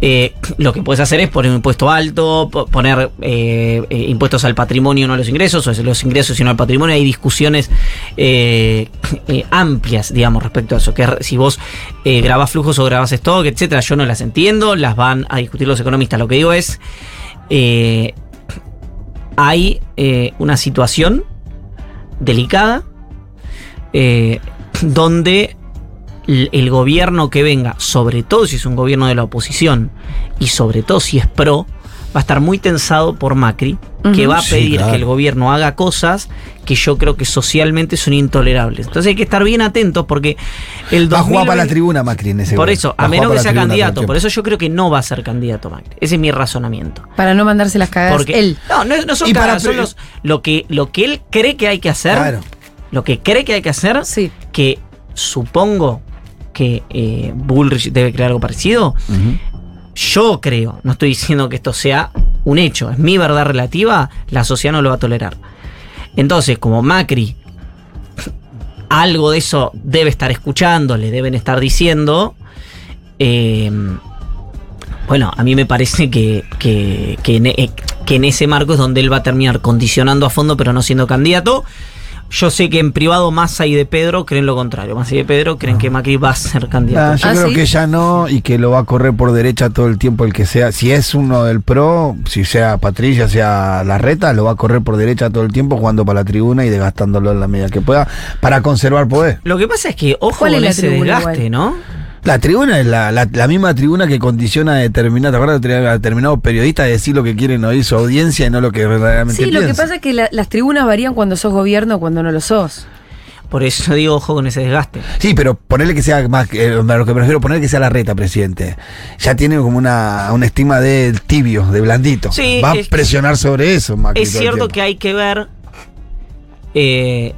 Eh, lo que puedes hacer es poner un impuesto alto, po- poner eh, eh, impuestos al patrimonio, no a los ingresos, o los ingresos y no al patrimonio. Hay discusiones eh, amplias, digamos, respecto a eso. Que si vos grabás flujos o grabás stock, etcétera, yo no las entiendo, las van a discutir los economistas. Lo que digo es. hay una situación delicada donde el gobierno que venga, sobre todo si es un gobierno de la oposición y sobre todo si es pro, va a estar muy tensado por Macri, que va a Sí, pedir claro. que el gobierno haga cosas que yo creo que socialmente son intolerables. Entonces hay que estar bien atentos porque el Va a jugar para la 2020 tribuna Macri en ese Por eso, a menos que sea candidato, por eso yo creo que no va a ser candidato Macri. Ese es mi razonamiento. Para no mandarse las cagadas Porque él. no, no, no son Y para cagadas, son pre- los- lo que lo que él cree que hay que hacer, Claro. lo que cree que hay que hacer, Sí. que supongo que eh, Bullrich debe crear algo parecido. Ujú. Yo creo, no estoy diciendo que esto sea un hecho, es mi verdad relativa, la sociedad no lo va a tolerar. Entonces, como Macri algo de eso debe estar escuchando, le deben estar diciendo, eh, bueno, a mí me parece que, que, que eh, que en ese marco es donde él va a terminar condicionando a fondo, pero no siendo candidato. Yo sé que en privado Massa y de Pedro creen lo contrario. Massa y de Pedro creen que Macri va a ser Ah, candidato. yo Ah, creo ¿sí? que ya no y que lo va a correr por derecha todo el tiempo el que sea. Si es uno del PRO, si sea Patricia, sea Larreta, lo va a correr por derecha todo el tiempo jugando para la tribuna y desgastándolo en la medida que pueda para conservar poder. Lo que pasa es que, ojo ¿Cuál es con la ese desgaste, igual? ¿no? La tribuna es la, la- la misma tribuna que condiciona a determinada, ¿te acuerdas? de A determinados periodistas de decir lo que quieren oír su audiencia y no lo que verdaderamente Sí, lo que pasa es que la- las tribunas varían cuando sos gobierno o cuando no lo sos. Por eso digo, ojo con ese desgaste. Sí, pero ponerle que sea más, eh, a lo que prefiero poner que sea la reta, presidente. Ya tiene como una, un estima de tibio, de blandito. Sí, Va a es- presionar sobre eso, Macri, Es cierto que hay que ver eh,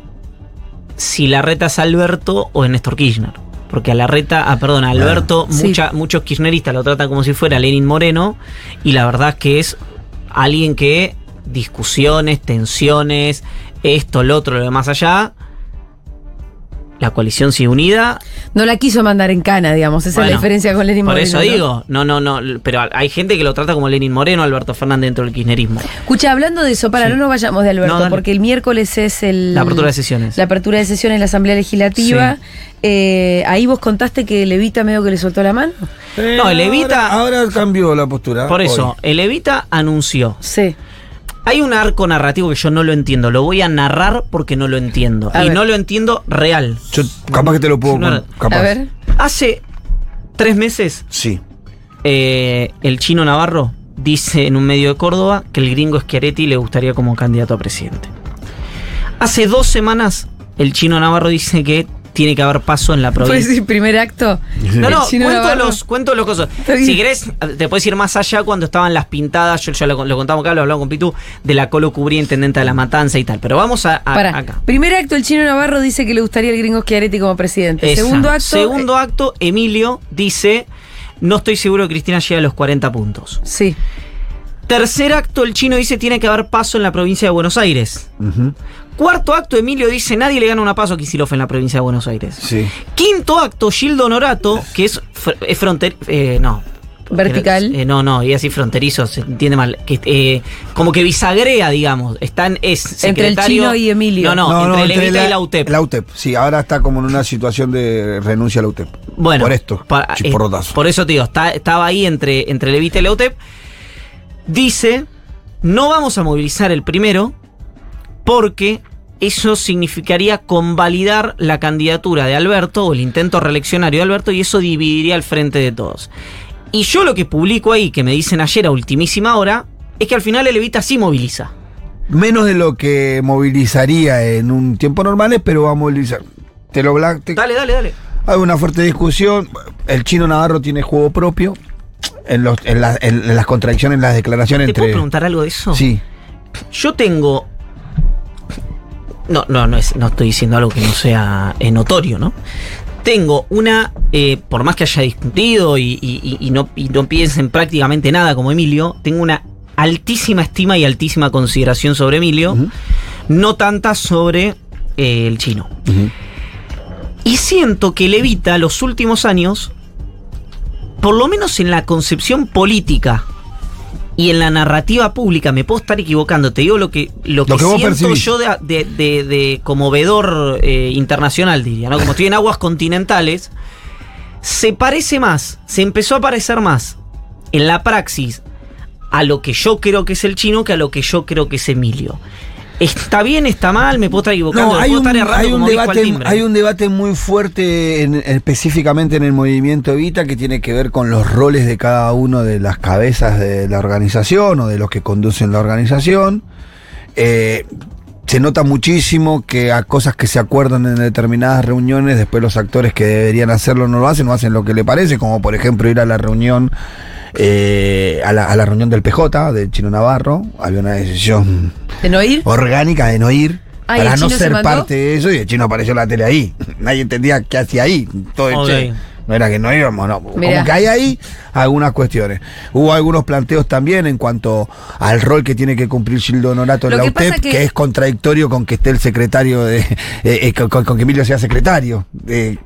si la reta es Alberto o es Néstor Kirchner. Porque a la reta, ah, perdón, a Alberto, Sí. mucha- muchos kirchneristas lo tratan como si fuera Lenin Moreno. Y la verdad es que es alguien que discusiones, tensiones, esto, lo otro, lo demás allá. La coalición sigue unida. No la quiso mandar en cana, digamos. Esa es la diferencia con Lenin Por Moreno. eso ¿no? digo, no, no, no, pero hay gente que lo trata como Lenin Moreno, Alberto Fernández dentro del kirchnerismo. Escucha, hablando de eso, para Sí. no nos vayamos de Alberto, No, porque el miércoles es el. La apertura de sesiones. La apertura de sesiones en la Asamblea Legislativa. Eh, ahí vos contaste que Levita medio que le soltó la mano. No, el Evita- Ahora, ahora cambió la postura. Por eso, hoy. el Evita anunció. Sí. Hay un arco narrativo que yo no lo entiendo. Lo voy a narrar porque no lo entiendo. A y ver. no lo entiendo real. Yo capaz que te lo puedo. No, capaz. A ver. Hace tres meses, Sí. eh, el chino Navarro dice en un medio de Córdoba que el gringo Schiaretti le gustaría como candidato a presidente. Hace dos semanas el chino Navarro dice que tiene que haber paso en la ¿Puedes provincia. decir primer acto? No, no, cuento Navarro. los, cuento los cosas. Si querés, te puedes ir más allá cuando estaban las pintadas, yo ya lo, lo contamos acá, lo hablamos con Pitu, de la Colo Cubría, intendente de la Matanza y tal. Pero vamos a, a- Pará. acá. Primer acto, el chino Navarro dice que le gustaría el gringo Schiaretti como presidente. Esa. Segundo acto. Segundo acto, Emilio dice, no estoy seguro que Cristina llegue a los 40 puntos. eh, sí. Tercer acto, el chino dice tiene que haber paso en la provincia de Buenos Aires. Ujú. Cuarto acto, Emilio dice nadie le gana una paso a Kicillof en la provincia de Buenos Aires. Sí. Quinto acto, Gildo Norato, que es, fr- es fronter... eh, no. Vertical. Eh, no, no, y así fronterizo, se entiende mal. Que, eh, como que bisagrea, digamos. Están, es Entre el secretario- chino y Emilio. No, no, entre Levita la, y la UTEP. La UTEP, sí, ahora está como en una situación de renuncia a la UTEP. Bueno, Por esto, pa- eh, chisporrotazo. por eso te digo, está- estaba ahí entre, entre Levita y la UTEP. Dice, no vamos a movilizar el primero porque eso significaría convalidar la candidatura de Alberto o el intento reeleccionario de Alberto y eso dividiría el frente de todos. Y yo lo que publico ahí, que me dicen ayer a ultimísima hora, es que al final el Levita sí moviliza. Menos de lo que movilizaría en un tiempo normal, pero va a movilizar. Te lo te- Dale, dale, dale. Hay una fuerte discusión. El chino Navarro tiene juego propio. En, los, en, la- en las contradicciones, en las declaraciones ¿Te entre. puedo preguntar algo de eso? Sí. Yo tengo. No, no, no, es, no estoy diciendo algo que no sea eh, notorio, ¿no? Tengo una. eh, por más que haya discutido y, y- y- y no, y no piensen prácticamente nada como Emilio, tengo una altísima estima y altísima consideración sobre Emilio, no tanta sobre eh, el chino. Y siento que Levita los últimos años, por lo menos en la concepción política y en la narrativa pública, me puedo estar equivocando, te digo lo que, lo que, Lo que vos siento yo de, de, de- de como vedor eh, internacional, diría, ¿no? Como estoy en aguas continentales, se parece más, se empezó a parecer más en la praxis a lo que yo creo que es el chino que a lo que yo creo que es Emilio. ¿Está bien, está mal? ¿Me puedo estar equivocando? No, ¿Me hay un, estar hay, debate, hay un debate muy fuerte en- específicamente en el movimiento Evita que tiene que ver con los roles de cada uno de las cabezas de la organización o de los que conducen la organización. Eh, se nota muchísimo que a cosas que se acuerdan en determinadas reuniones, después los actores que deberían hacerlo no lo hacen, no hacen lo que le parece, como por ejemplo ir a la reunión, eh, a, la, a la reunión del PJ, de Chino Navarro, había una decisión ¿De no ir? orgánica de no ir Ah, ¿y para no se ser parte de eso y el chino apareció en la tele ahí. Nadie entendía qué hacía ahí. Todo el Ok. che. No era que no íbamos, no. Mirá. Como que hay ahí algunas cuestiones. Hubo algunos planteos también en cuanto al rol que tiene que cumplir Gildo Honorato en la UTEP, que- que... es contradictorio con que esté el secretario de. eh, eh, con, con que Emilio sea secretario. Eh,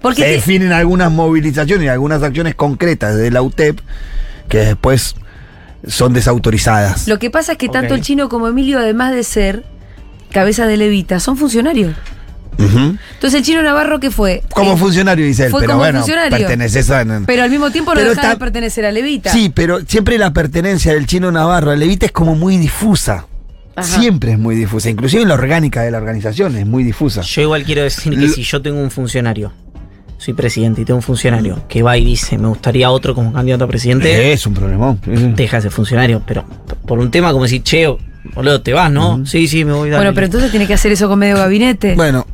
Porque se definen algunas movilizaciones y algunas acciones concretas de la UTEP que después son desautorizadas. Lo que pasa es que tanto el chino como Emilio, además de ser cabeza de levita, son funcionarios. Entonces el chino Navarro, ¿qué fue? Como Eh, funcionario, dice él, fue pero como bueno, funcionario. perteneces a. Pero al mismo tiempo no Pero deja de pertenecer a Levita. Sí, pero siempre la pertenencia del chino Navarro a Levita es como muy difusa. Ajá. Siempre es muy difusa. Inclusive en la orgánica de la organización es muy difusa. Yo igual quiero decir que si yo tengo un funcionario, soy presidente y tengo un funcionario que va y dice, me gustaría otro como candidato a presidente, Es un problemón. deja ese funcionario. Pero por un tema como decir, che, boludo, te vas, ¿no? Sí, sí, me voy. dale. Bueno, pero entonces tiene que hacer eso con medio gabinete. Bueno,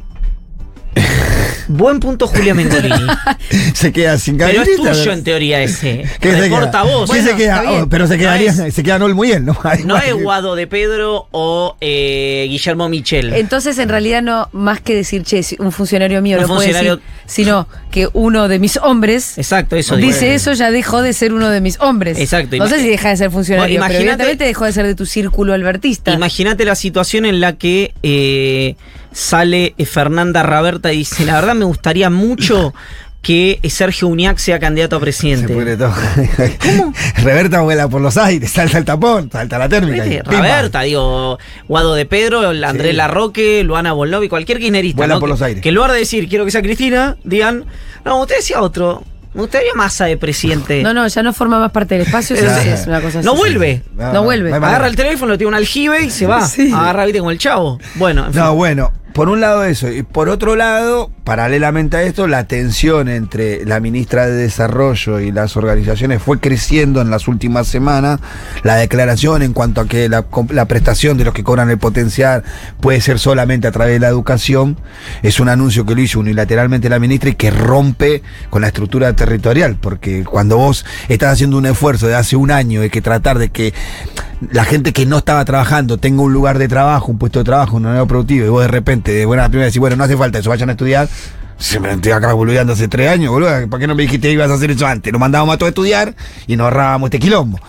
Buen punto Julia Mengolini. se queda sin pero es tuyo en teoría ese. ¿Qué se queda? vos. ¿Qué se Bueno, queda? Oh, pero se No quedaría, es- se queda Noel muy bien, ¿no? No es Guado de Pedro o eh, Guillermo Michel. Entonces, en realidad, no más que decir, che, un funcionario mío Un no puede funcionario- decir, sino que uno de mis hombres Exacto, eso digo. dice eso, ya dejó de ser uno de mis hombres. Exacto, No sé si deja de ser funcionario, Bueno, pero evidentemente dejó de ser de tu círculo albertista. Imagínate la situación en la que eh, sale Fernanda Raberta y dice, la verdad me gustaría mucho que Sergio Uñac sea candidato a Se presidente. pudre todo. Reverta vuela por los aires, salta el tapón, salta la térmica. Raberta, digo, Guado de Pedro, Andrés Sí. Larroque, Luana Bolnovi, cualquier kirchnerista. Vuela ¿no? por que, los aires. Que en lugar de decir quiero que sea Cristina, digan, no, usted decía otro. Me gustaría masa de presidente. No, no, ya no forma más parte del espacio, eso Claro. sí es una cosa así. No vuelve. No vuelve. hay manera. Agarra el teléfono, tira un aljibe y se va. Sí. Agarra, viste, como el chavo. Bueno, en fin. No, bueno, por un lado eso, y por otro lado, paralelamente a esto, la tensión entre la ministra de Desarrollo y las organizaciones fue creciendo en las últimas semanas. La declaración en cuanto a que la, prestación de los que cobran el potencial puede ser solamente a través de la educación, es un anuncio que lo hizo unilateralmente la ministra y que rompe con la estructura territorial, porque cuando vos estás haciendo un esfuerzo de hace un año de que tratar de que la gente que no estaba trabajando tenga un lugar de trabajo, un puesto de trabajo, un horario productivo, y vos de repente, de buena primera, decís, bueno, no hace falta eso, vayan a estudiar. Se me estoy acá boludeando hace tres años, boludo. ¿Por qué no me dijiste que ibas a hacer eso antes? Nos mandábamos a todos a estudiar y nos ahorrábamos este quilombo.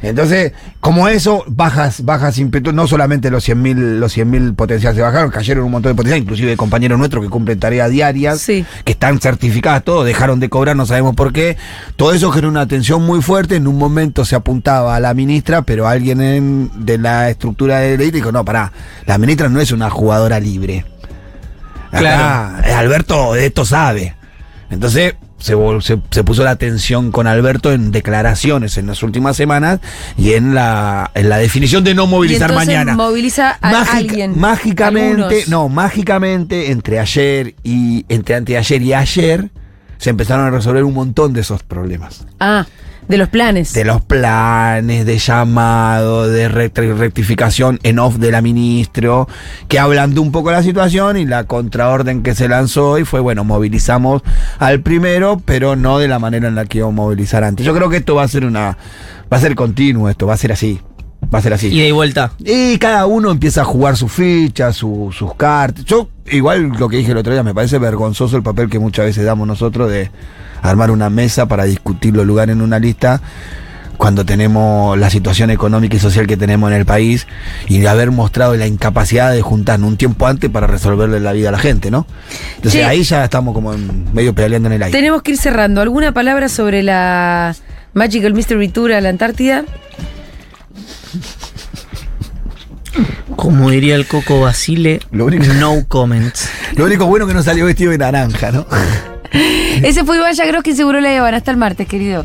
Entonces, como eso, bajas, bajas impetu, no solamente los 100.000 los 100 potenciales se bajaron, cayeron un montón de potenciales, inclusive de compañeros nuestros que cumplen tareas diarias, Sí. que están certificadas, todos dejaron de cobrar, no sabemos por qué. Todo eso generó una tensión muy fuerte. En un momento se apuntaba a la ministra, pero alguien en- de la estructura de ley dijo: No, pará, la ministra no es una jugadora libre. Claro. eh, Alberto de esto sabe. Entonces se, se- se puso la tensión con Alberto en declaraciones en las últimas semanas y en la, en la definición de no movilizar y mañana. moviliza a Mágica- alguien. Mágicamente, algunos. no, mágicamente entre ayer y entre anteayer y ayer se empezaron a resolver un montón de esos problemas. Ah, de los planes. De los planes, de llamado, de rect- rectificación en off de la ministro, que ablandó un poco la situación y la contraorden que se lanzó hoy fue, bueno, movilizamos al primero, pero no de la manera en la que íbamos a movilizar antes. Yo creo que esto va a ser una, va a ser continuo esto, va a ser así. Va a ser así. Y de vuelta. Y cada uno empieza a jugar sus fichas, su- sus cartas. Yo, igual lo que dije el otro día, me parece vergonzoso el papel que muchas veces damos nosotros de armar una mesa para discutir los lugares en una lista cuando tenemos la situación económica y social que tenemos en el país y de haber mostrado la incapacidad de juntarnos un tiempo antes para resolverle la vida a la gente, ¿no? Entonces ahí ya estamos como en- medio peleando en el aire. Tenemos que ir cerrando. ¿Alguna palabra sobre la Magical Mystery Tour a la Antártida? Como diría el Coco Basile, Lo único- no comments. Lo único bueno que no salió vestido de naranja, ¿no? Ese fue Iván Yagroski, seguro la llevan. Hasta el martes, querido.